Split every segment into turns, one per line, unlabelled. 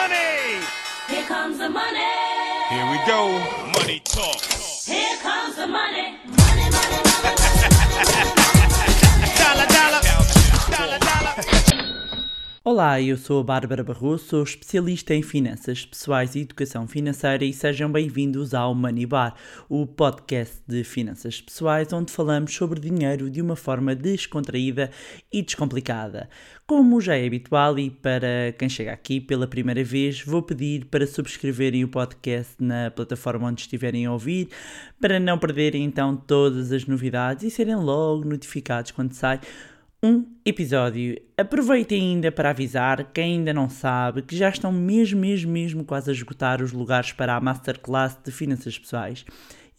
money.
Here comes the money.
Here we go. Money talk.
Here comes the money. Money, money, money.
Dollar, dollar. Dollar, dollar.
Olá, eu sou a Bárbara Barroso, sou especialista em finanças pessoais e educação financeira e sejam bem-vindos ao Money Bar, o podcast de finanças pessoais onde falamos sobre dinheiro de uma forma descontraída e descomplicada. Como já é habitual e para quem chega aqui pela primeira vez, vou pedir para subscreverem o podcast na plataforma onde estiverem a ouvir, para não perderem então todas as novidades e serem logo notificados quando sai um episódio. Aproveitem ainda para avisar quem ainda não sabe que já estão mesmo, mesmo, mesmo quase a esgotar os lugares para a Masterclass de Finanças Pessoais.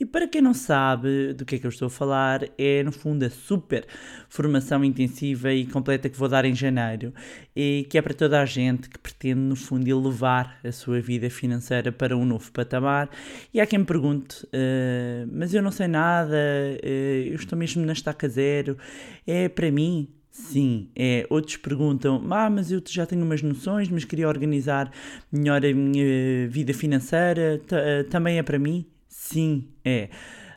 E para quem não sabe do que é que eu estou a falar, é no fundo a super formação intensiva e completa que vou dar em janeiro e que é para toda a gente que pretende, no fundo, elevar a sua vida financeira para um novo patamar. E há quem me pergunte, "Ah, mas eu não sei nada, ah, eu estou mesmo na estaca zero, é para mim? Sim, é. Outros perguntam, ah, mas eu já tenho umas noções, mas queria organizar melhor a minha vida financeira, ah, também é para mim? Sim, é.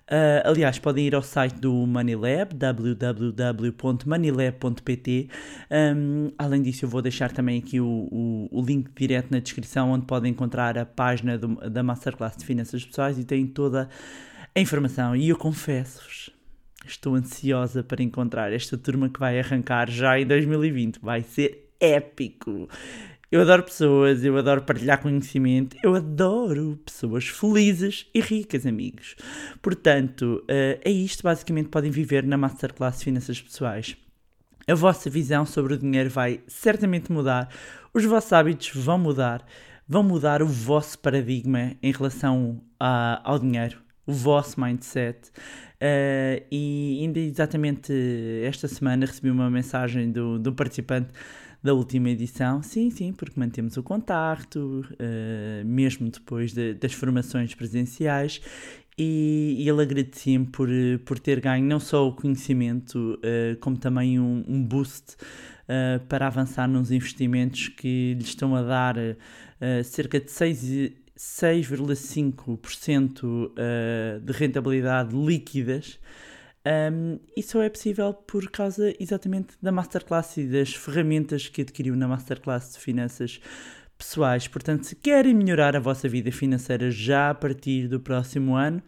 Ah, aliás, podem ir ao site do Moneylab, www.moneylab.pt. Um, além disso, eu vou deixar também aqui o, o, o link direto na descrição, onde podem encontrar a página do- da Masterclass de Finanças Pessoais e tem toda a informação. E eu confesso-vos, Estou ansiosa para encontrar esta turma que vai arrancar já em 2020. Vai ser épico. Eu adoro pessoas, eu adoro partilhar conhecimento, eu adoro pessoas felizes e ricas, amigos. Portanto, eh, é isto basicamente podem viver na Masterclass Finanças Pessoais. A vossa visão sobre o dinheiro vai certamente mudar, os vossos hábitos vão mudar, vão mudar o vosso paradigma em relação a- ao dinheiro, o vosso mindset. Eh, e ainda exatamente esta semana recebi uma mensagem do, do participante da última edição. Sim, sim, porque mantemos o contacto, eh, mesmo depois de- das formações presenciais. E, e ele agradecia-me por, por ter ganho não só o conhecimento, eh, como também um, um boost eh, para avançar nos investimentos que lhe estão a dar cerca de 6, e- 6,5% eh, de rentabilidade líquidas. Um, só é possível por causa exatamente da Masterclass e das ferramentas que adquiriu na Masterclass de Finanças Pessoais. Portanto, se querem melhorar a vossa vida financeira já a partir do próximo ano,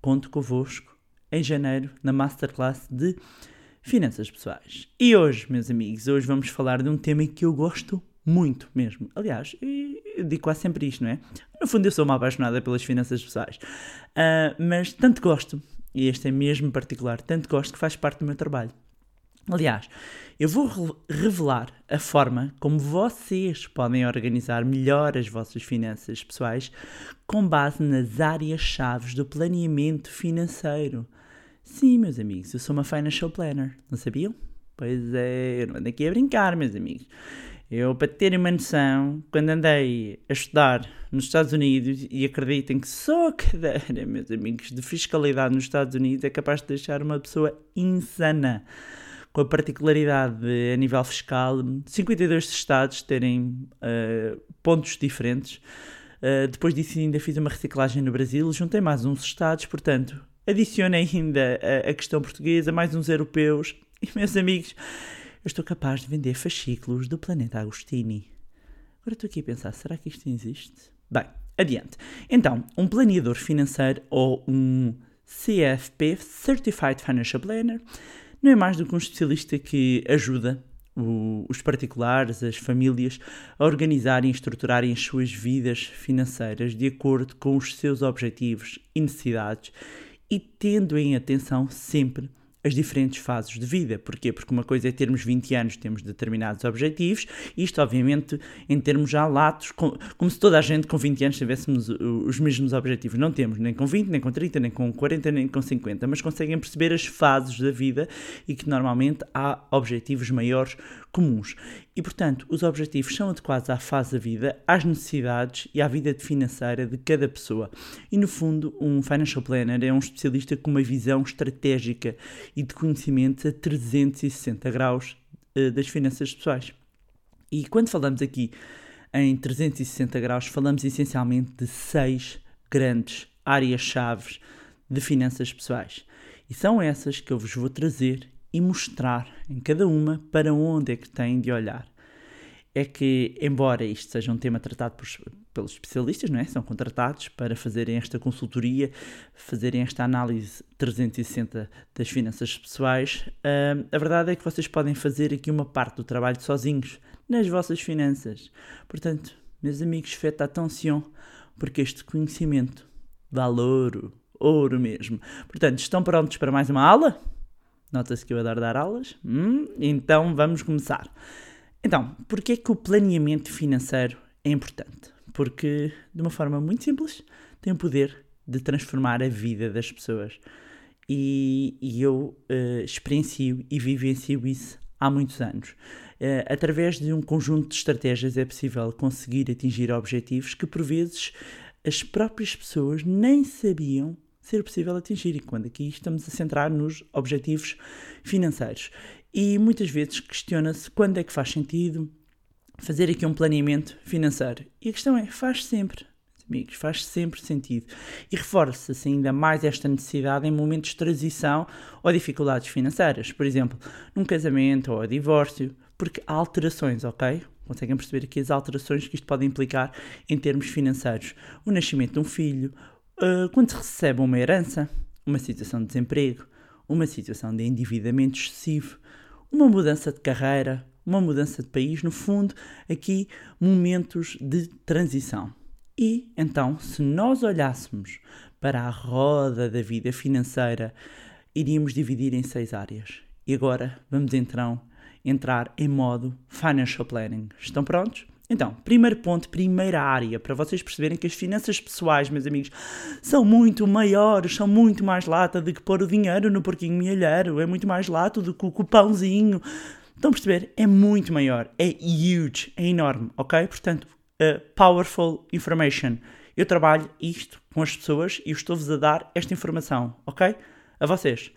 conto convosco em janeiro na Masterclass de Finanças Pessoais. E hoje, meus amigos, hoje vamos falar de um tema que eu gosto muito mesmo. Aliás, eu digo quase sempre isto, não é? No fundo, eu sou uma apaixonada pelas finanças pessoais. Ah, mas tanto gosto, e este é mesmo particular, tanto gosto que faz parte do meu trabalho. Aliás, eu vou re- revelar a forma como vocês podem organizar melhor as vossas finanças pessoais com base nas áreas-chave do planeamento financeiro. Sim, meus amigos, eu sou uma financial planner, não sabiam? Pois é, eu não ando aqui a brincar, meus amigos. Eu, para terem uma noção, quando andei a estudar nos Estados Unidos, e acreditem que só a cadeira, meus amigos, de fiscalidade nos Estados Unidos é capaz de deixar uma pessoa insana. Com a particularidade de, a nível fiscal, 52 estados terem ah, pontos diferentes. Uh, depois disso ainda fiz uma reciclagem no Brasil, juntei mais uns estados, portanto, adicionei ainda a, a questão portuguesa, mais uns europeus, e meus amigos, eu estou capaz de vender fascículos do planeta Agostini. Agora estou aqui a pensar, será que isto existe? Bem, adiante. Então, um planeador financeiro ou um CFP, Certified Financial Planner, não é mais do que um especialista que ajuda o- os particulares, as famílias, a organizarem e estruturarem as suas vidas financeiras de acordo com os seus objetivos e necessidades e tendo em atenção sempre as diferentes fases de vida. Porquê? Porque uma coisa é termos 20 anos, temos determinados objetivos, isto obviamente em termos já latos, com- como se toda a gente com 20 anos tivéssemos o- os mesmos objetivos. Não temos, nem com 20, nem com 30, nem com 40, nem com 50, mas conseguem perceber as fases da vida e que normalmente há objetivos maiores comuns. E portanto, os objetivos são adequados à fase da vida, às necessidades e à vida financeira de cada pessoa. E no fundo, um financial planner é um especialista com uma visão estratégica e de conhecimento a 360 graus eh, das finanças pessoais. E quando falamos aqui em 360 graus, falamos essencialmente de seis grandes áreas-chave de finanças pessoais. E são essas que eu vos vou trazer e mostrar em cada uma para onde é que têm de olhar. É que, embora isto seja um tema tratado por, pelos especialistas, não é? são contratados para fazerem esta consultoria, fazerem esta análise 360 das finanças pessoais, uh, a verdade é que vocês podem fazer aqui uma parte do trabalho sozinhos, nas vossas finanças. Portanto, meus amigos, faites attention, porque este conhecimento vale ouro, ouro mesmo. Portanto, estão prontos para mais uma aula? Nota-se que eu adoro dar aulas. Hum, então vamos começar. Então, porquê que o planeamento financeiro é importante? Porque, de uma forma muito simples, tem o poder de transformar a vida das pessoas. E, e eu uh, experiencio e vivencio isso há muitos anos. Uh, através de um conjunto de estratégias é possível conseguir atingir objetivos que, por vezes, as próprias pessoas nem sabiam ser possível atingir. E quando aqui estamos a centrar nos objetivos financeiros. E muitas vezes questiona-se quando é que faz sentido fazer aqui um planeamento financeiro. E a questão é: faz sempre. Amigos, faz sempre sentido. E reforça-se ainda mais esta necessidade em momentos de transição ou dificuldades financeiras. Por exemplo, num casamento ou divórcio, porque há alterações, ok? Conseguem perceber aqui as alterações que isto pode implicar em termos financeiros. O nascimento de um filho, uh, quando se recebe uma herança, uma situação de desemprego, uma situação de endividamento excessivo, uma mudança de carreira, uma mudança de país, no fundo, aqui momentos de transição. E então, se nós olhássemos para a roda da vida financeira, iríamos dividir em seis áreas. E agora vamos então entrar em modo Financial Planning. Estão prontos? Então, primeiro ponto, primeira área, para vocês perceberem que as finanças pessoais, meus amigos, são muito maiores, são muito mais lata do que pôr o dinheiro no porquinho milheiro, é muito mais lata do que o cupãozinho. Estão a perceber? É muito maior, é huge, é enorme, ok? Portanto, uh, powerful information. Eu trabalho isto com as pessoas e estou-vos a dar esta informação, ok? A vocês.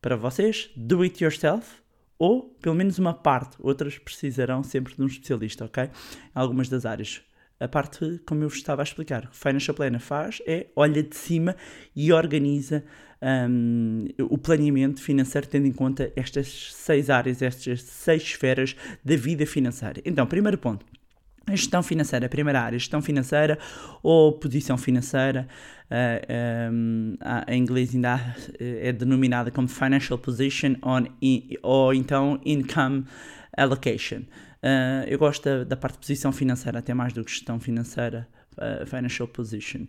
Para vocês, do it yourself, ou pelo menos uma parte, outras precisarão sempre de um especialista, ok? Em algumas das áreas. A parte, como eu vos estava a explicar, que Financial Planner faz é olha de cima e organiza um, o planeamento financeiro tendo em conta estas seis áreas, estas seis esferas da vida financeira. Então, primeiro ponto, gestão financeira, a primeira área, gestão financeira ou posição financeira, uh, eh, um, em inglês ainda é denominada como financial position on, ou então income allocation. Uh, eu gosto da, da, parte de posição financeira até mais do que gestão financeira, uh, financial position.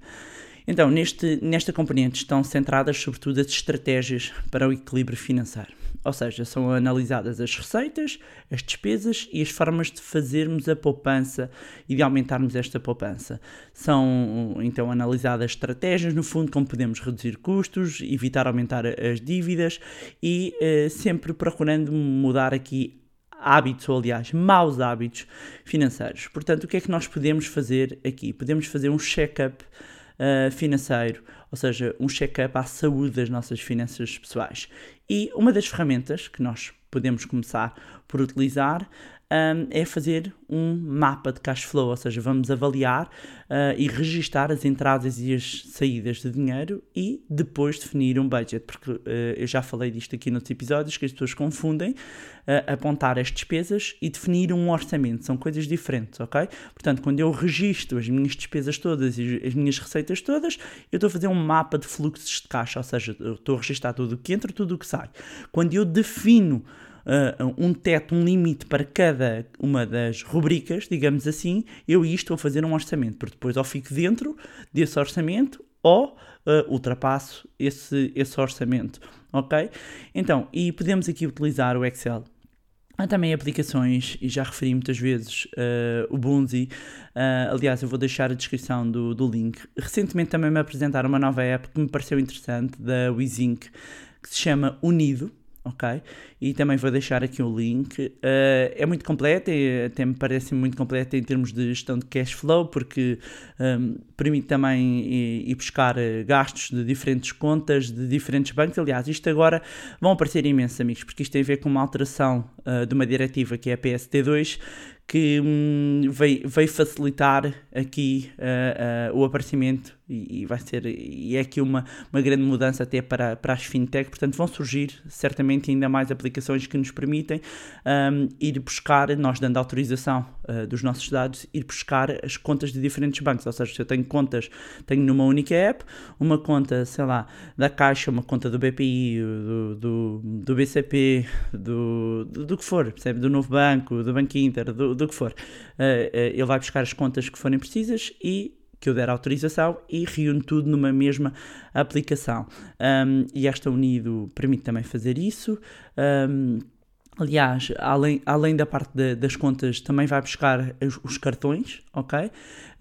Então, neste, nesta componente estão centradas sobretudo as estratégias para o equilíbrio financeiro. Ou seja, são analisadas as receitas, as despesas e as formas de fazermos a poupança e de aumentarmos esta poupança. São então analisadas estratégias, no fundo, como podemos reduzir custos, evitar aumentar as dívidas e eh, sempre procurando mudar aqui hábitos, ou aliás, maus hábitos financeiros. Portanto, o que é que nós podemos fazer aqui? Podemos fazer um check-up uh, financeiro, ou seja, um check-up à saúde das nossas finanças pessoais. E uma das ferramentas que nós podemos começar por utilizar um, é fazer um mapa de cash flow, ou seja, vamos avaliar uh, e registar as entradas e as saídas de dinheiro e depois definir um budget, porque uh, eu já falei disto aqui nos episódios que as pessoas confundem uh, apontar as despesas e definir um orçamento, são coisas diferentes, ok? Portanto, quando eu registro as minhas despesas todas e as minhas receitas todas, eu estou a fazer um mapa de fluxos de caixa, ou seja, eu estou a registrar tudo o que entra, tudo o que sai. Quando eu defino uh, um teto, um limite para cada uma das rubricas, digamos assim, eu isto a fazer um orçamento, porque depois ou fico dentro desse orçamento ou uh, ultrapasso esse, esse orçamento, ok? Então, e podemos aqui utilizar o Excel. Há também aplicações, e já referi muitas vezes uh, o Bunzi. Uh, aliás, eu vou deixar a descrição do, do link. Recentemente também me apresentaram uma nova app que me pareceu interessante, da WeZink, que se chama Unido ok? E também vou deixar aqui o link. Uh, é muito completa, até me parece muito completa em termos de gestão de cash flow, porque um, ehm, permite também ir, buscar eh, gastos de diferentes contas, de diferentes bancos. Aliás, isto agora vão aparecer imensos amigos, porque isto tem a ver com uma alteração uh, de uma diretiva que é a PSD2, que hum, veio, facilitar aqui uh, o aparecimento e, vai ser e é aqui uma, uma grande mudança até para, para as fintech, portanto vão surgir certamente ainda mais aplicações que nos permitem um, ir buscar, nós dando autorização uh, dos nossos dados, ir buscar as contas de diferentes bancos, ou seja, se eu tenho contas, tenho numa única app, uma conta, sei lá, da Caixa, uma conta do BPI, do, do, do BCP, do, do, do, que for, percebe? do Novo Banco, do Banco Inter, do, do que for. Uh, uh, ele vai buscar as contas que forem precisas e que eu der autorização e reúne tudo numa mesma aplicação. Um, e esta Unido permite também fazer isso. Um, Aliás, além, além da parte de, das contas, também vai buscar os, os cartões, ok?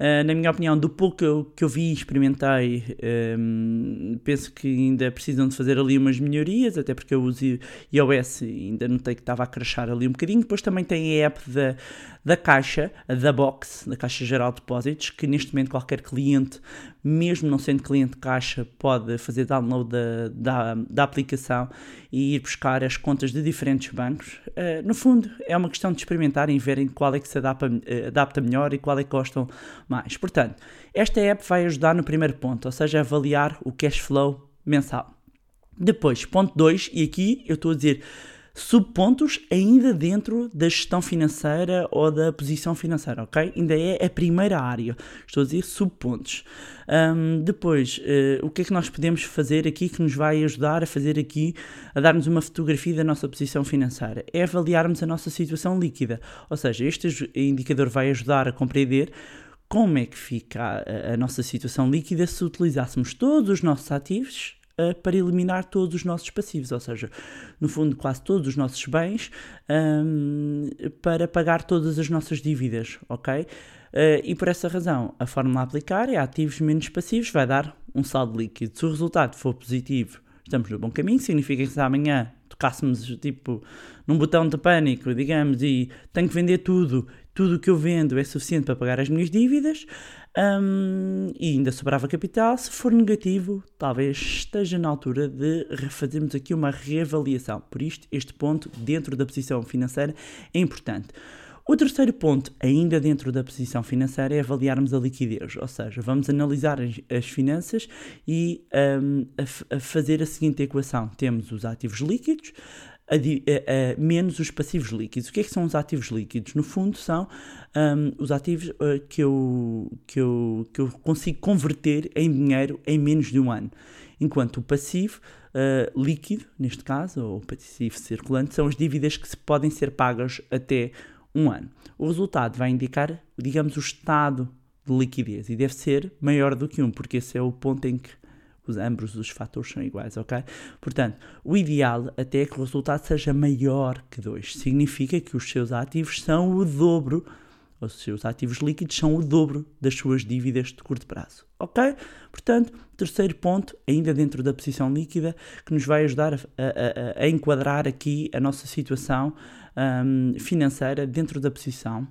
Uh, na minha opinião, do pouco que eu, que eu vi e experimentei, um, penso que ainda precisam de fazer ali umas melhorias, até porque eu uso iOS ainda notei que estava a crashar ali um bocadinho. Depois também tem a app da, da Caixa, da Box, da Caixa Geral de Depósitos, que neste momento qualquer cliente, mesmo não sendo cliente Caixa, pode fazer download da, da, da aplicação e ir buscar as contas de diferentes bancos. Uh, no fundo, é uma questão de experimentarem e verem qual é que se adapta, uh, adapta melhor e qual é que gostam mais. Portanto, esta app vai ajudar no primeiro ponto, ou seja, avaliar o cash flow mensal. Depois, ponto 2, e aqui eu estou a dizer subpontos ainda dentro da gestão financeira ou da posição financeira, ok? Ainda é a primeira área. Estou a dizer subpontos. Um, depois, uh, o que é que nós podemos fazer aqui que nos vai ajudar a fazer aqui, a dar-nos uma fotografia da nossa posição financeira? É avaliarmos a nossa situação líquida. Ou seja, este indicador vai ajudar a compreender como é que fica a, a nossa situação líquida se utilizássemos todos os nossos ativos uh, para eliminar todos os nossos passivos, ou seja, no fundo, quase todos os nossos bens um, para pagar todas as nossas dívidas, ok? Uh, e por essa razão, a fórmula a aplicar é ativos menos passivos, vai dar um saldo líquido. Se o resultado for positivo, estamos no bom caminho, significa que se amanhã tocássemos tipo num botão de pânico, digamos, e tenho que vender tudo, tudo o que eu vendo é suficiente para pagar as minhas dívidas, um, e ainda sobrava capital. Se for negativo, talvez esteja na altura de fazermos aqui uma reavaliação. Por isto, este ponto, dentro da posição financeira, é importante. O terceiro ponto, ainda dentro da posição financeira, é avaliarmos a liquidez, ou seja, vamos analisar as, as finanças e um, a, a, fazer a seguinte equação: temos os ativos líquidos, a, a, menos os passivos líquidos. O que é que são os ativos líquidos? No fundo, são um, os ativos uh, que, eu, que, eu, que eu consigo converter em dinheiro em menos de um ano. Enquanto o passivo uh, líquido, neste caso, ou passivo circulante, são as dívidas que se podem ser pagas até um ano. O resultado vai indicar, digamos, o estado de liquidez e deve ser maior do que um, porque esse é o ponto em que os, ambos os fatores são iguais, ok? Portanto, o ideal até é que o resultado seja maior que 2. Significa que os seus ativos são o dobro, os seus ativos líquidos são o dobro das suas dívidas de curto prazo, ok? Portanto, terceiro ponto, ainda dentro da posição líquida, que nos vai ajudar a, a, a enquadrar aqui a nossa situação um, financeira dentro da posição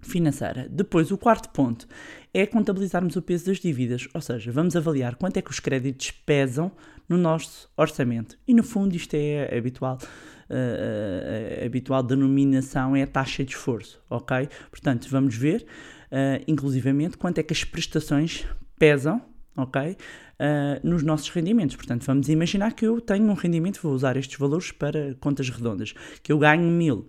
financeira. Depois, o quarto ponto é contabilizarmos o peso das dívidas, ou seja, vamos avaliar quanto é que os créditos pesam no nosso orçamento. E no fundo, isto é habitual. A habitual denominação é a taxa de esforço, ok? Portanto, vamos ver, uh, inclusivamente, quanto é que as prestações pesam, ok? Uh, nos nossos rendimentos. Portanto, vamos imaginar que eu tenho um rendimento, vou usar estes valores para contas redondas, que eu ganho mil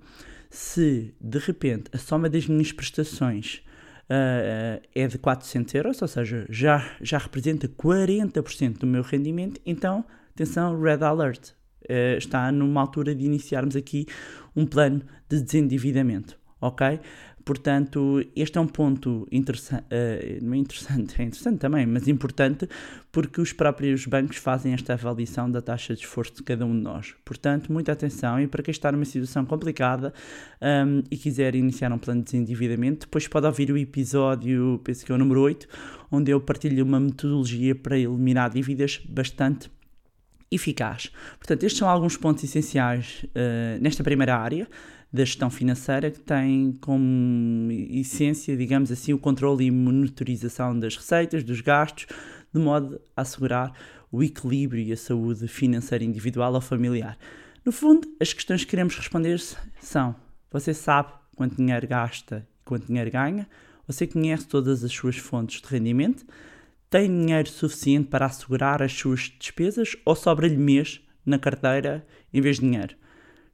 se de repente a soma das minhas prestações uh, é de 400 euros, ou seja, já, já representa 40% do meu rendimento, então, atenção, red alert. Uh, está numa altura de iniciarmos aqui um plano de desendividamento, ok? Portanto, este é um ponto interessante, uh, não é interessante, é interessante também, mas importante, porque os próprios bancos fazem esta avaliação da taxa de esforço de cada um de nós. Portanto, muita atenção e para quem está numa situação complicada um, e quiser iniciar um plano de desendividamento, depois pode ouvir o episódio, penso que é o número 8, onde eu partilho uma metodologia para eliminar dívidas bastante eficaz. Portanto, estes são alguns pontos essenciais uh, nesta primeira área da gestão financeira que tem como essência, digamos assim, o controle e monitorização das receitas, dos gastos, de modo a assegurar o equilíbrio e a saúde financeira individual ou familiar. No fundo, as questões que queremos responder são: você sabe quanto dinheiro gasta e quanto dinheiro ganha? Você conhece todas as suas fontes de rendimento? Tem dinheiro suficiente para assegurar as suas despesas ou sobra-lhe mês na carteira em vez de dinheiro?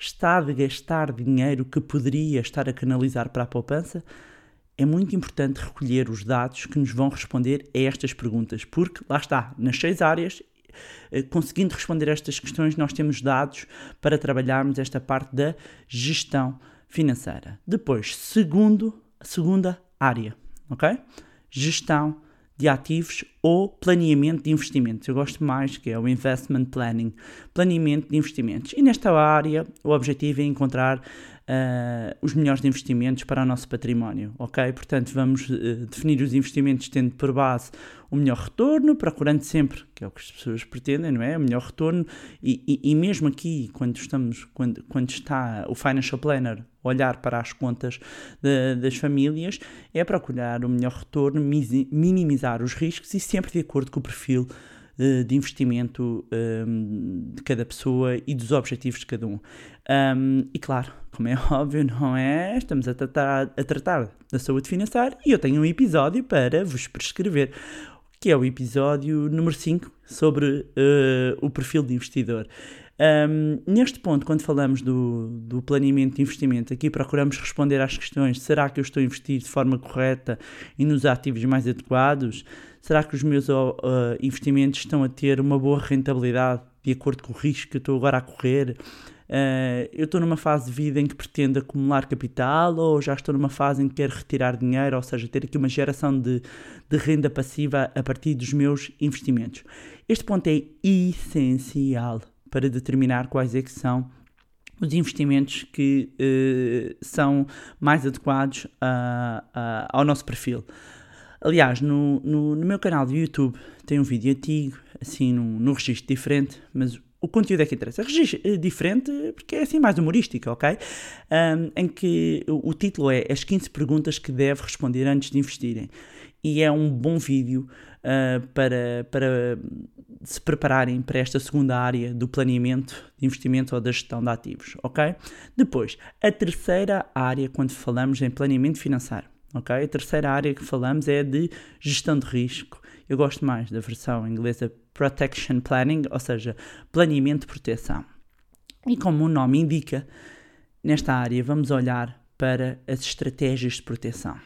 Está a gastar dinheiro que poderia estar a canalizar para a poupança? É muito importante recolher os dados que nos vão responder a estas perguntas, porque lá está, nas seis áreas eh, conseguindo responder a estas questões, nós temos dados para trabalharmos esta parte da gestão financeira. Depois, segundo, segunda área, ok? Gestão de ativos ou planeamento de investimentos. Eu gosto mais que é o investment planning, planeamento de investimentos. E nesta área, o objetivo é encontrar uh, os melhores investimentos para o nosso património, ok? Portanto, vamos uh, definir os investimentos tendo por base o melhor retorno, procurando sempre, que é o que as pessoas pretendem, não é? O melhor retorno e, e, e mesmo aqui, quando estamos, quando, quando está o financial planner olhar para as contas de, das famílias, é procurar o melhor retorno, minimizar os riscos e sempre de acordo com o perfil uh, de investimento um, de cada pessoa e dos objetivos de cada um. um. E claro, como é óbvio, não é? Estamos a tratar, a tratar da saúde financeira e eu tenho um episódio para vos prescrever que é o episódio número 5 sobre uh, o perfil de investidor. Um, neste ponto, quando falamos do, do planeamento de investimento, aqui procuramos responder às questões: será que eu estou a investir de forma correta e nos ativos mais adequados? Será que os meus uh, investimentos estão a ter uma boa rentabilidade de acordo com o risco que eu estou agora a correr? Uh, eu estou numa fase de vida em que pretendo acumular capital ou já estou numa fase em que quero retirar dinheiro, ou seja, ter aqui uma geração de, de renda passiva a partir dos meus investimentos. Este ponto é essencial para determinar quais é que são os investimentos que uh, são mais adequados ao nosso perfil. Aliás, no, no, no, meu canal do YouTube tem um vídeo antigo, assim, num, num registro diferente, mas o conteúdo é que interessa. Registro é diferente porque é assim mais humorístico, ok? Um, em que o, o, título é As 15 perguntas que deve responder antes de investirem. E é um bom vídeo uh, para, para se prepararem para esta segunda área do planeamento de investimento ou da gestão de ativos, ok? Depois, a terceira área quando falamos em planeamento financeiro, ok? A terceira área que falamos é de gestão de risco. Eu gosto mais da versão inglesa Protection Planning, ou seja, planeamento de proteção. E como o nome indica, nesta área vamos olhar para as estratégias de proteção.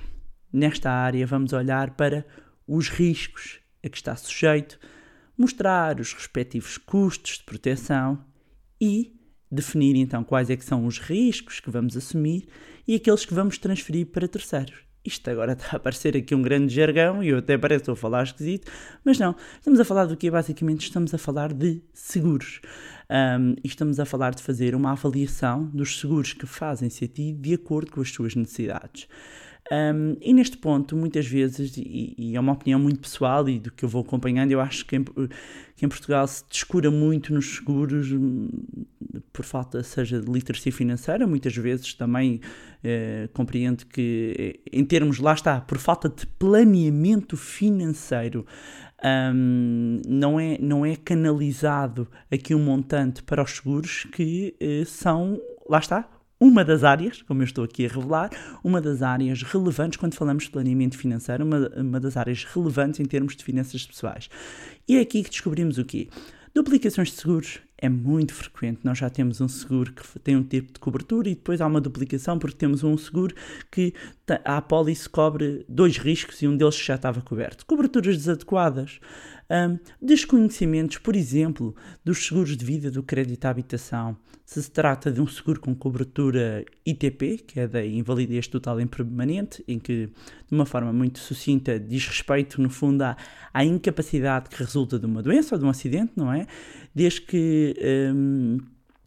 Nesta área vamos olhar para os riscos a que está sujeito, mostrar os respectivos custos de proteção e definir então quais é que são os riscos que vamos assumir e aqueles que vamos transferir para terceiros. Isto agora está a parecer aqui um grande jargão e eu até parece que estou a falar esquisito, mas não. Estamos a falar do que basicamente estamos a falar de seguros. Um, e estamos a falar de fazer uma avaliação dos seguros que fazem-se a ti de acordo com as suas necessidades. Um, e neste ponto, muitas vezes, e, e, é uma opinião muito pessoal e do que eu vou acompanhando, eu acho que em, que em Portugal se descura muito nos seguros hum, por falta, seja de literacia financeira, muitas vezes também eh, compreendo que, em termos, lá está, por falta de planeamento financeiro, um, não, é, não é canalizado aqui um montante para os seguros que eh, são, lá está, uma das áreas, como eu estou aqui a revelar, uma das áreas relevantes quando falamos de planeamento financeiro, uma, uma das áreas relevantes em termos de finanças pessoais. E é aqui que descobrimos o quê? Duplicações de seguros é muito frequente. Nós já temos um seguro que tem um tipo de cobertura e depois há uma duplicação porque temos um seguro que a apólice cobre dois riscos e um deles já estava coberto. Coberturas desadequadas. Um, desconhecimentos, por exemplo, dos seguros de vida do crédito à habitação. Se se trata de um seguro com cobertura ITP, que é da invalidez total em permanente, em que, de uma forma muito sucinta, diz respeito, no fundo, à, à incapacidade que resulta de uma doença ou de um acidente, não é? Desde que. Um,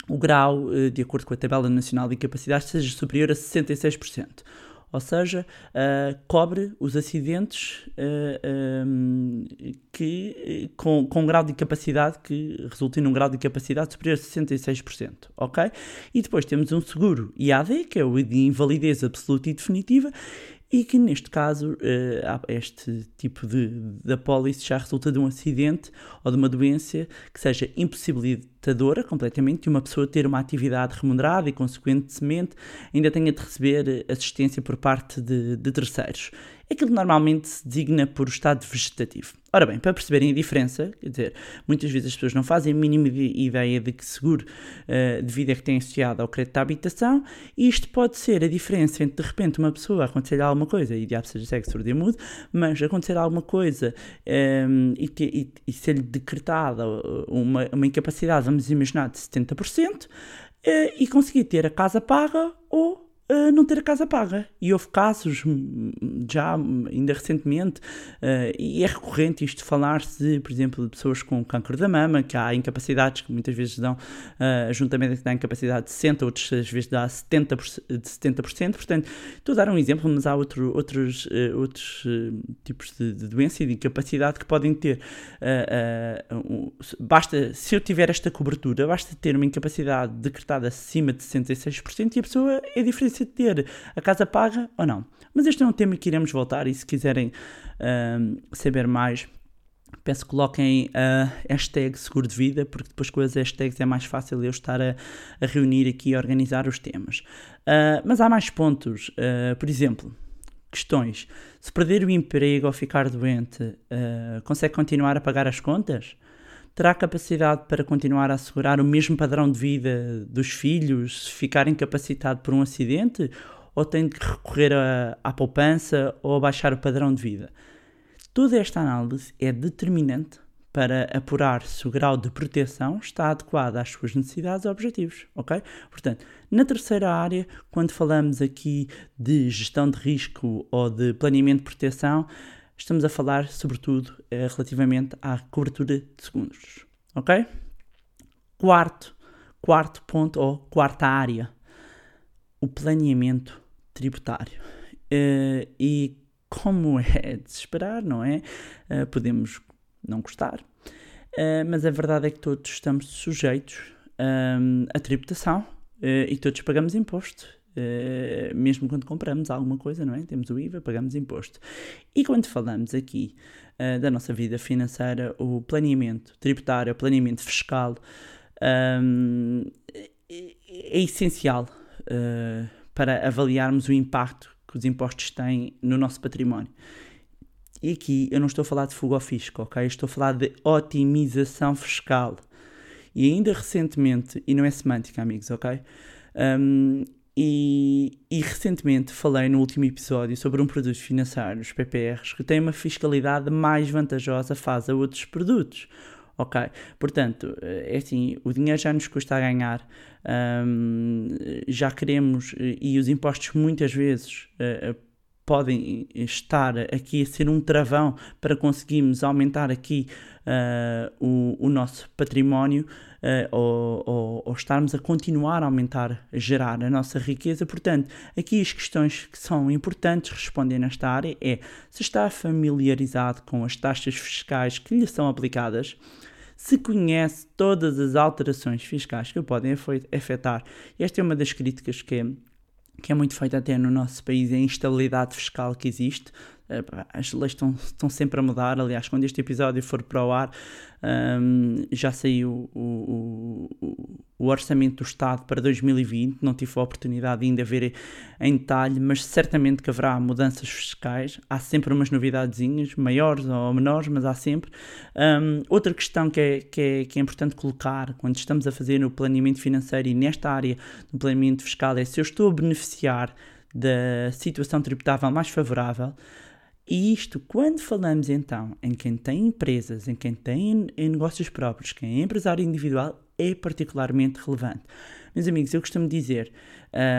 o grau, eh, de acordo com a Tabela Nacional de Incapacidade, seja superior a 66% ou seja, uh, cobre os acidentes uh, ah, um, que, com, com um grau de incapacidade que resultem num grau de incapacidade superior a 66%, ok? E depois temos um seguro IAD, que é o de invalidez absoluta e definitiva, e que neste caso eh, este tipo de, de apólice já resulta de um acidente ou de uma doença que seja impossibilitadora completamente de uma pessoa ter uma atividade remunerada e consequentemente ainda tenha de receber assistência por parte de, de terceiros. Aquilo normalmente se designa por estado vegetativo. Ora bem, para perceberem a diferença, quer dizer, muitas vezes as pessoas não fazem a mínima ideia de que seguro uh, de vida é que têm associado ao crédito à habitação, e isto pode ser a diferença entre de repente uma pessoa acontecer alguma coisa, e diabo seja sexo surdo mudo, mas acontecer alguma coisa um, ehm, e, e, e ser-lhe decretada uma, uma incapacidade, vamos imaginar, de 70%, uh, eh, e conseguir ter a casa paga ou uh, não ter a casa paga. E houve casos, hum, já ainda recentemente, uh, e é recorrente isto falar-se, por exemplo, de pessoas com câncer da mama, que há incapacidades que muitas vezes dão, uh, juntamente dá incapacidade de 60%, outras vezes dá 70%, de 70%. Portanto, estou a dar um exemplo, mas há outro, outros, uh, outros tipos de, de, doença e de incapacidade que podem ter. Um, basta, se eu tiver esta cobertura, basta ter uma incapacidade decretada acima de 66% e a pessoa é diferente de ter a casa paga ou não. Mas este é um tema que iremos voltar e se quiserem uh, saber mais, peço que coloquem a hashtag seguro de vida, porque depois com as hashtags é mais fácil eu estar a, a reunir aqui e organizar os temas. Uh, mas há mais pontos, uh, por exemplo, questões. Se perder o emprego ou ficar doente, uh, consegue continuar a pagar as contas? Terá capacidade para continuar a assegurar o mesmo padrão de vida dos filhos se ficar incapacitado por um acidente? Ou tem de recorrer a, à poupança ou a baixar o padrão de vida? Toda esta análise é determinante para apurar se o grau de proteção está adequado às suas necessidades e objetivos, ok? Portanto, na terceira área, quando falamos aqui de gestão de risco ou de planeamento de proteção, estamos a falar, sobretudo, eh, relativamente à cobertura de segundos. Ok? Quarto, quarto ponto, ou quarta área, o planeamento tributário. Uh, e como é de se esperar, não é? Uh, podemos não gostar, uh, mas a verdade é que todos estamos sujeitos um, à tributação e todos pagamos imposto. Uh, mesmo quando compramos alguma coisa, não é? Temos o IVA, pagamos imposto. E quando falamos aqui uh, da nossa vida financeira, o planeamento tributário, o planeamento fiscal um, é, é, essencial uh, para avaliarmos o impacto que os impostos têm no nosso património. E aqui eu não estou a falar de fuga ao fisco, ok? Estou a falar de otimização fiscal. E ainda recentemente, e não é semântica, amigos, ok? Um, e, e, recentemente falei no último episódio sobre um produto financeiro, os PPRs, que tem uma fiscalidade mais vantajosa face a outros produtos. Ok? Portanto, é assim, o dinheiro já nos custa a ganhar, um, já queremos, e os impostos muitas vezes uh, podem estar aqui a ser um travão para conseguirmos aumentar aqui uh, o, o, nosso património uh, ou, ou, ou, estarmos a continuar a aumentar, a gerar a nossa riqueza. Portanto, aqui as questões que são importantes responder nesta área é se está familiarizado com as taxas fiscais que lhe são aplicadas, se conhece todas as alterações fiscais que podem afetar. Esta é uma das críticas que que é muito feita até no nosso país, é a instabilidade fiscal que existe as leis estão, estão sempre a mudar. Aliás, quando este episódio for para o ar, um, já saiu o, o, o, orçamento do Estado para 2020. Não tive a oportunidade de ainda ver em detalhe, mas certamente que haverá mudanças fiscais. Há sempre umas novidadezinhas, maiores ou menores, mas há sempre. Um, outra questão que é, que, é, que é importante colocar quando estamos a fazer o planeamento financeiro e nesta área do planeamento fiscal é se eu estou a beneficiar da situação tributável mais favorável. E isto, quando falamos então em quem tem empresas, em quem tem negócios próprios, quem é empresário individual, é particularmente relevante. Meus amigos, eu costumo dizer,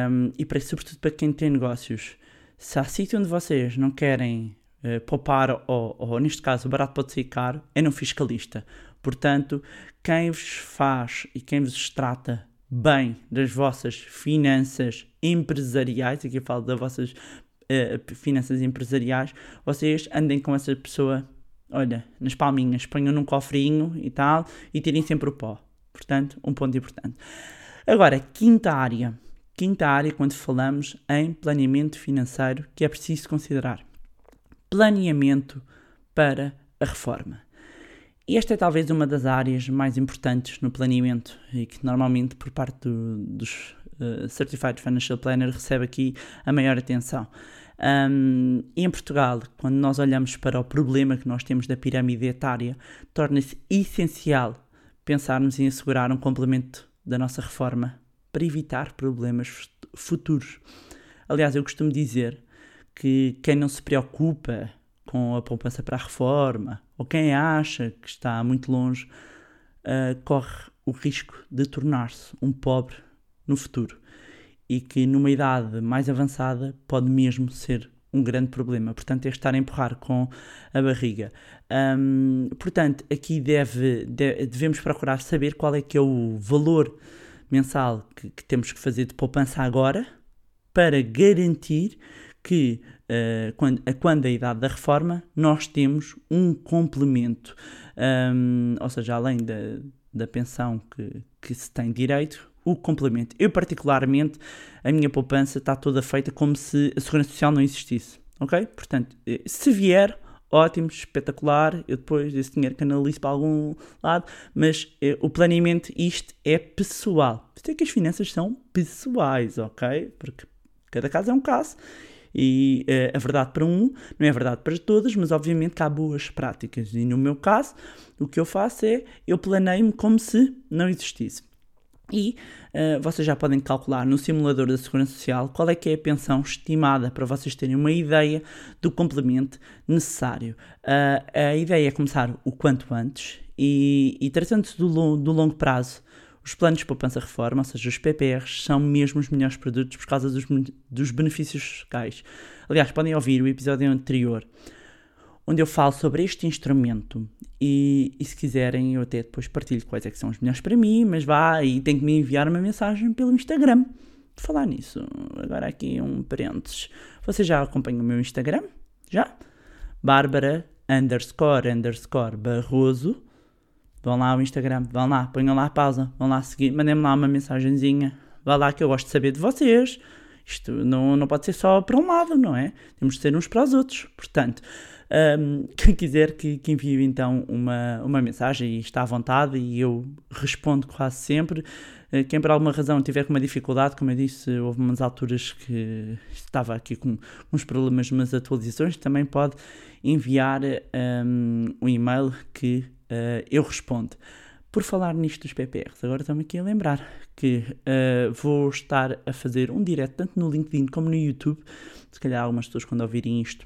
um, e para, sobretudo para quem tem negócios, se há sítio onde vocês não querem uh, poupar, ou, ou neste caso barato pode ser caro, é no fiscalista. Portanto, quem vos faz e quem vos trata bem das vossas finanças empresariais, aqui eu falo das vossas uh, finanças empresariais, vocês andem com essa pessoa, olha, nas palminhas, ponham num cofrinho e tal, e tirem sempre o pó. Portanto, um ponto importante. Agora, quinta área, quinta área quando falamos em planeamento financeiro que é preciso considerar. Planeamento para a reforma. Esta é talvez uma das áreas mais importantes no planeamento e que normalmente por parte do, dos uh, Certified Financial Planner recebe aqui a maior atenção. Um, em Portugal, quando nós olhamos para o problema que nós temos da pirâmide etária, torna-se essencial pensarmos em assegurar um complemento da nossa reforma para evitar problemas futuros. Aliás, eu costumo dizer que quem não se preocupa com a poupança para a reforma ou quem acha que está muito longe uh, corre o risco de tornar-se um pobre no futuro e que numa idade mais avançada pode mesmo ser um grande problema. Portanto, é estar a empurrar com a barriga. Portanto, aqui deve, devemos procurar saber qual é que é o valor mensal que, que temos que fazer de poupança agora para garantir que uh, quando, a, quando a idade da reforma nós temos um complemento. Um, ou seja, além da, da pensão que, que se tem direito, o complemento. Eu, particularmente, a minha poupança está toda feita como se a Segurança Social não existisse. Ok? Portanto, eh, se vier, ótimo, espetacular, eu depois esse dinheiro canalizo para algum lado, mas eh, o planeamento, isto é pessoal. Isto é que as finanças são pessoais, ok? Porque cada caso é um caso e uh, a verdade para um não é verdade para todas, mas obviamente que há boas práticas. E no meu caso, o que eu faço é eu planeio-me como se não existisse. E uh, vocês já podem calcular no simulador da Segurança Social qual é que é a pensão estimada para vocês terem uma ideia do complemento necessário. Uh, a ideia é começar o quanto antes e, e tratando-se do, do longo prazo, os planos de poupança-reforma, ou seja, os PPRs, são mesmo os melhores produtos por causa dos, dos benefícios fiscais. Aliás, podem ouvir o episódio anterior, onde eu falo sobre este instrumento. E, e, se quiserem, eu até depois partilho quais é que são os melhores para mim, mas vá e tem que me enviar uma mensagem pelo Instagram. De falar nisso, agora aqui um parênteses. Vocês já acompanham o meu Instagram? Já? Bárbara underscore underscore Barroso Vão lá ao Instagram, vão lá, ponham lá a pausa, vão lá seguir, mandem-me lá uma mensagenzinha. Vá lá que eu gosto de saber de vocês. Isto não, não pode ser só para um lado, não é? Temos de ser uns para os outros. Portanto, um, quem quiser que, que envie então uma, uma mensagem está à vontade e eu respondo quase sempre. Uh, quem por alguma razão tiver com uma dificuldade, como eu disse, houve umas alturas que estava aqui com uns problemas umas atualizações, também pode enviar um, um e-mail que uh, eu respondo. Por falar nisto dos PPRs, agora estamos aqui a lembrar que uh, vou estar a fazer um direto tanto no LinkedIn como no YouTube. Se calhar algumas pessoas, quando ouvirem isto,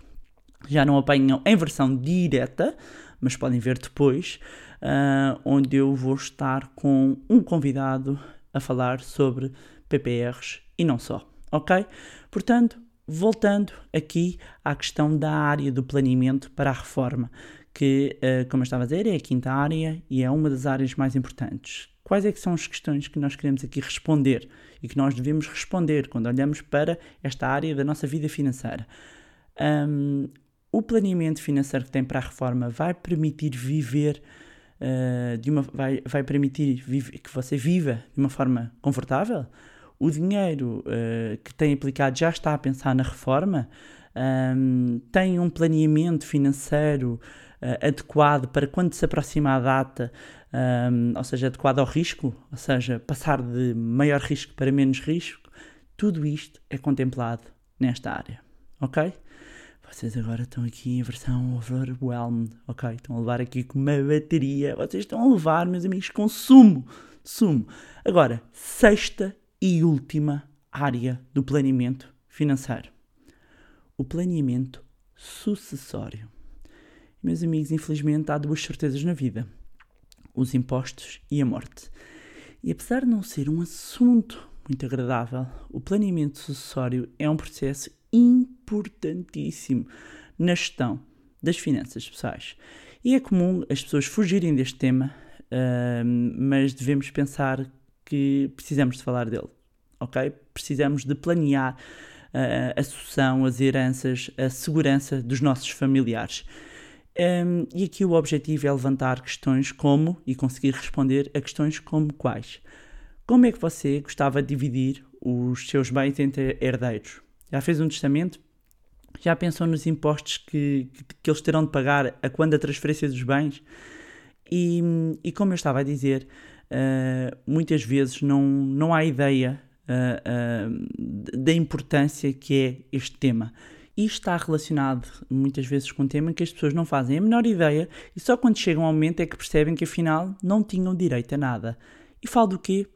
já não apanham em versão direta, mas podem ver depois, uh, onde eu vou estar com um convidado a falar sobre PPRs e não só, ok? Portanto, voltando aqui à questão da área do planeamento para a reforma, que, uh, como eu estava a dizer, é a quinta área e é uma das áreas mais importantes. Quais é que são as questões que nós queremos aqui responder e que nós devemos responder quando olhamos para esta área da nossa vida financeira? Um, o planeamento financeiro que tem para a reforma vai permitir viver uh, de uma vai, vai permitir que você viva de uma forma confortável? O dinheiro uh, que tem aplicado já está a pensar na reforma? Um, tem um planeamento financeiro uh, adequado para quando se aproxima a data, um, ou seja, adequado ao risco, ou seja, passar de maior risco para menos risco, tudo isto é contemplado nesta área, ok? Vocês agora estão aqui em versão overwhelmed, ok? Estão a levar aqui com uma bateria, vocês estão a levar, meus amigos, com sumo, sumo. Agora, sexta e última área do planeamento financeiro. O planeamento sucessório. Meus amigos, infelizmente há duas certezas na vida: os impostos e a morte. E apesar de não ser um assunto muito agradável, o planeamento sucessório é um processo importantíssimo na gestão das finanças pessoais. E é comum as pessoas fugirem deste tema, uh, mas devemos pensar que precisamos de falar dele, ok? Precisamos de planear uh, a sucessão, as heranças, a segurança dos nossos familiares. Um, e aqui o objetivo é levantar questões como e conseguir responder a questões como quais. Como é que você gostava de dividir os seus bens entre herdeiros. Já fez um testamento? Já pensou nos impostos que, que, eles terão de pagar a quando a transferência dos bens? E, e como eu estava a dizer, uh, muitas vezes não, não há ideia uh, uh, da importância que é este tema. E está relacionado muitas vezes com um tema que as pessoas não fazem a menor ideia e só quando chegam ao momento é que percebem que afinal não tinham direito a nada. E falo do quê?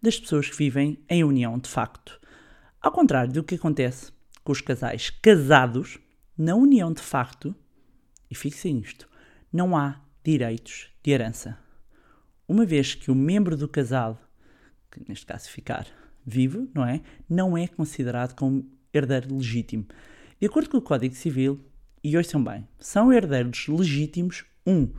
Das pessoas que vivem em união de facto. Ao contrário do que acontece com os casais casados, na união de facto, e fixem isto, não há direitos de herança. Uma vez que o membro do casal, que neste caso ficar vivo, não é? Não é considerado como herdeiro legítimo. De acordo com o Código Civil, e ouçam bem, são herdeiros legítimos 1. Um,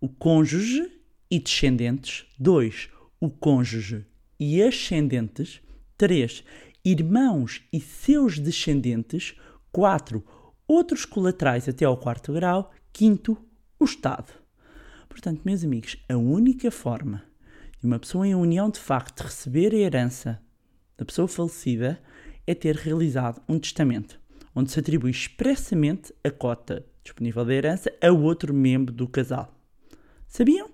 o cônjuge e descendentes. 2. O cônjuge e ascendentes. 3. Irmãos e seus descendentes. 4. Outros colaterais até ao quarto grau. 5. O Estado. Portanto, meus amigos, a única forma de uma pessoa em união de facto receber a herança da pessoa falecida é ter realizado um testamento onde se atribui expressamente a cota disponível da herança a outro membro do casal. Sabiam?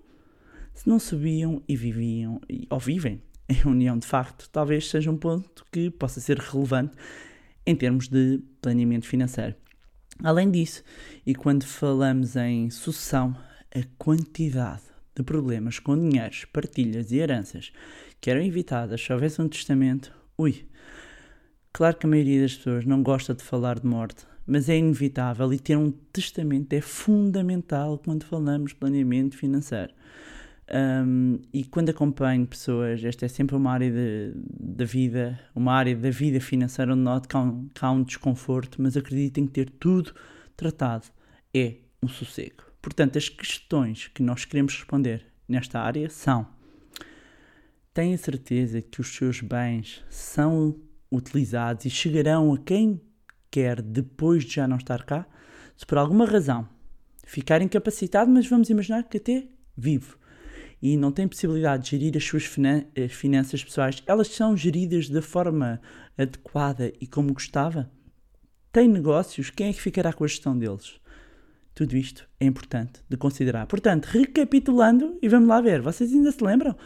Se não sabiam e viviam, ou vivem em união de facto, talvez seja um ponto que possa ser relevante em termos de planeamento financeiro. Além disso, e quando falamos em sucessão, a quantidade de problemas com dinheiros, partilhas e heranças que eram evitadas se houvesse um testamento, ui, Claro que a maioria das pessoas não gosta de falar de morte, mas é inevitável e ter um testamento é fundamental quando falamos de planeamento financeiro. Um, e quando acompanho pessoas, esta é sempre uma área da vida, uma área da vida financeira onde noto que há, um, que há um desconforto, mas acredito em ter tudo tratado. É um sossego. Portanto, as questões que nós queremos responder nesta área são: tenha certeza que os seus bens são utilizados e chegarão a quem quer depois de já não estar cá, se por alguma razão ficar incapacitado, mas vamos imaginar que até vivo e não tem possibilidade de gerir as suas finanças pessoais, elas são geridas da forma adequada e como gostava? Tem negócios, quem é que ficará com a gestão deles? Tudo isto é importante de considerar. Portanto, recapitulando, e vamos lá ver, vocês ainda se lembram?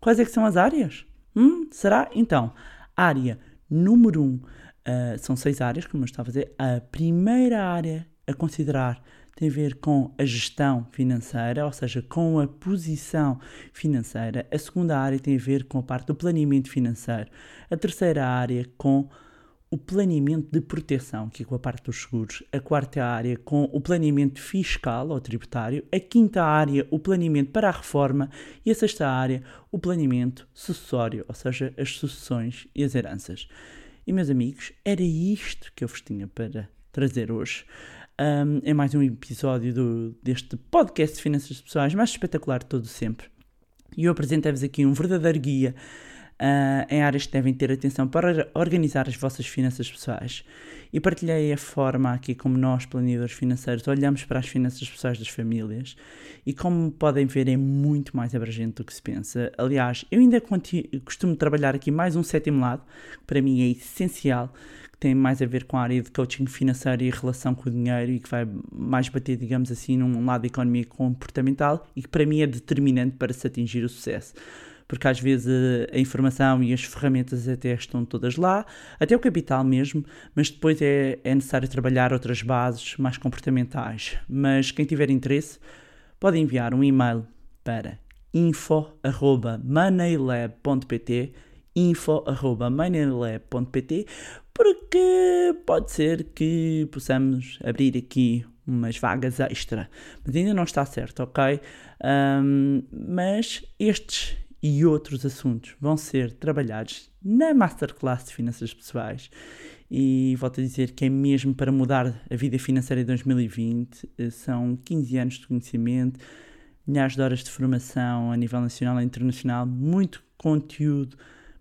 Quais é que são as áreas? Hum, será? Então, área Número 1, um, uh, são seis áreas, como eu estava a dizer. A primeira área a considerar tem a ver com a gestão financeira, ou seja, com a posição financeira. A segunda área tem a ver com a parte do planeamento financeiro. A terceira área com o planeamento de proteção, que é com a parte dos seguros. A quarta área com o planeamento fiscal ou tributário. A quinta área, o planeamento para a reforma. E a sexta área, o planeamento sucessório, ou seja, as sucessões e as heranças. E meus amigos, era isto que eu vos tinha para trazer hoje. Um, é mais um episódio do, deste podcast de finanças pessoais mais espetacular de todo sempre. E eu apresento-vos aqui um verdadeiro guia uh, em áreas que devem ter atenção para organizar as vossas finanças pessoais. E partilhei a forma aqui como nós, planeadores financeiros, olhamos para as finanças pessoais das famílias e, como podem ver, é muito mais abrangente do que se pensa. Aliás, eu ainda costumo trabalhar aqui mais um sétimo lado, que para mim é essencial, que tem mais a ver com a área de coaching financeiro e relação com o dinheiro e que vai mais bater, digamos assim, num lado da economia comportamental e que para mim é determinante para se atingir o sucesso porque às vezes a, a, informação e as ferramentas até estão todas lá, até o capital mesmo, mas depois é, é necessário trabalhar outras bases mais comportamentais. Mas quem tiver interesse pode enviar um e-mail para info.moneylab.pt info.moneylab.pt porque pode ser que possamos abrir aqui umas vagas extra, mas ainda não está certo, ok? Um, mas estes e outros assuntos vão ser trabalhados na Masterclass de Finanças Pessoais. E volto a dizer que é mesmo para mudar a vida financeira de 2020. Eh, são 15 anos de conhecimento, milhares de horas de formação a nível nacional e internacional, muito conteúdo,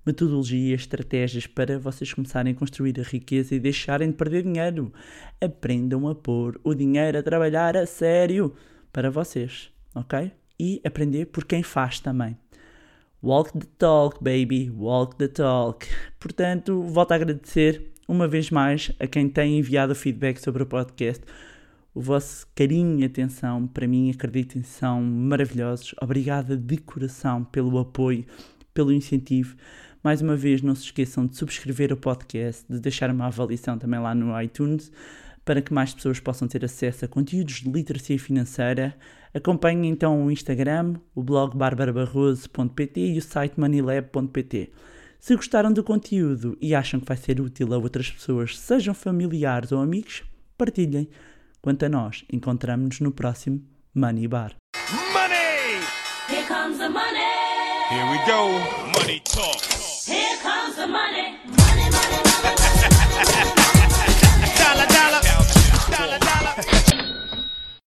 metodologia, estratégias para vocês começarem a construir a riqueza e deixarem de perder dinheiro. Aprendam a pôr o dinheiro a trabalhar a sério para vocês, ok? E aprender por quem faz também. Walk the talk, baby, walk the talk. Portanto, volto a agradecer uma vez mais a quem tem enviado feedback sobre o podcast. O vosso carinho e atenção, para mim, acreditem, são maravilhosos. Obrigada de coração pelo apoio, pelo incentivo. Mais uma vez, não se esqueçam de subscrever o podcast, de deixar uma avaliação também lá no iTunes, para que mais pessoas possam ter acesso a conteúdos de literacia financeira. Acompanhe então o Instagram, o blog barbarabarroso.pt e o site moneylab.pt. Se gostaram do conteúdo e acham que vai ser útil a outras pessoas, sejam familiares ou amigos, partilhem. Quanto a nós, encontramos-nos no próximo Money Bar.
Money!
Here comes the money!
Here we go! Money talk! Here comes the money! Money, money, money, money, money, money.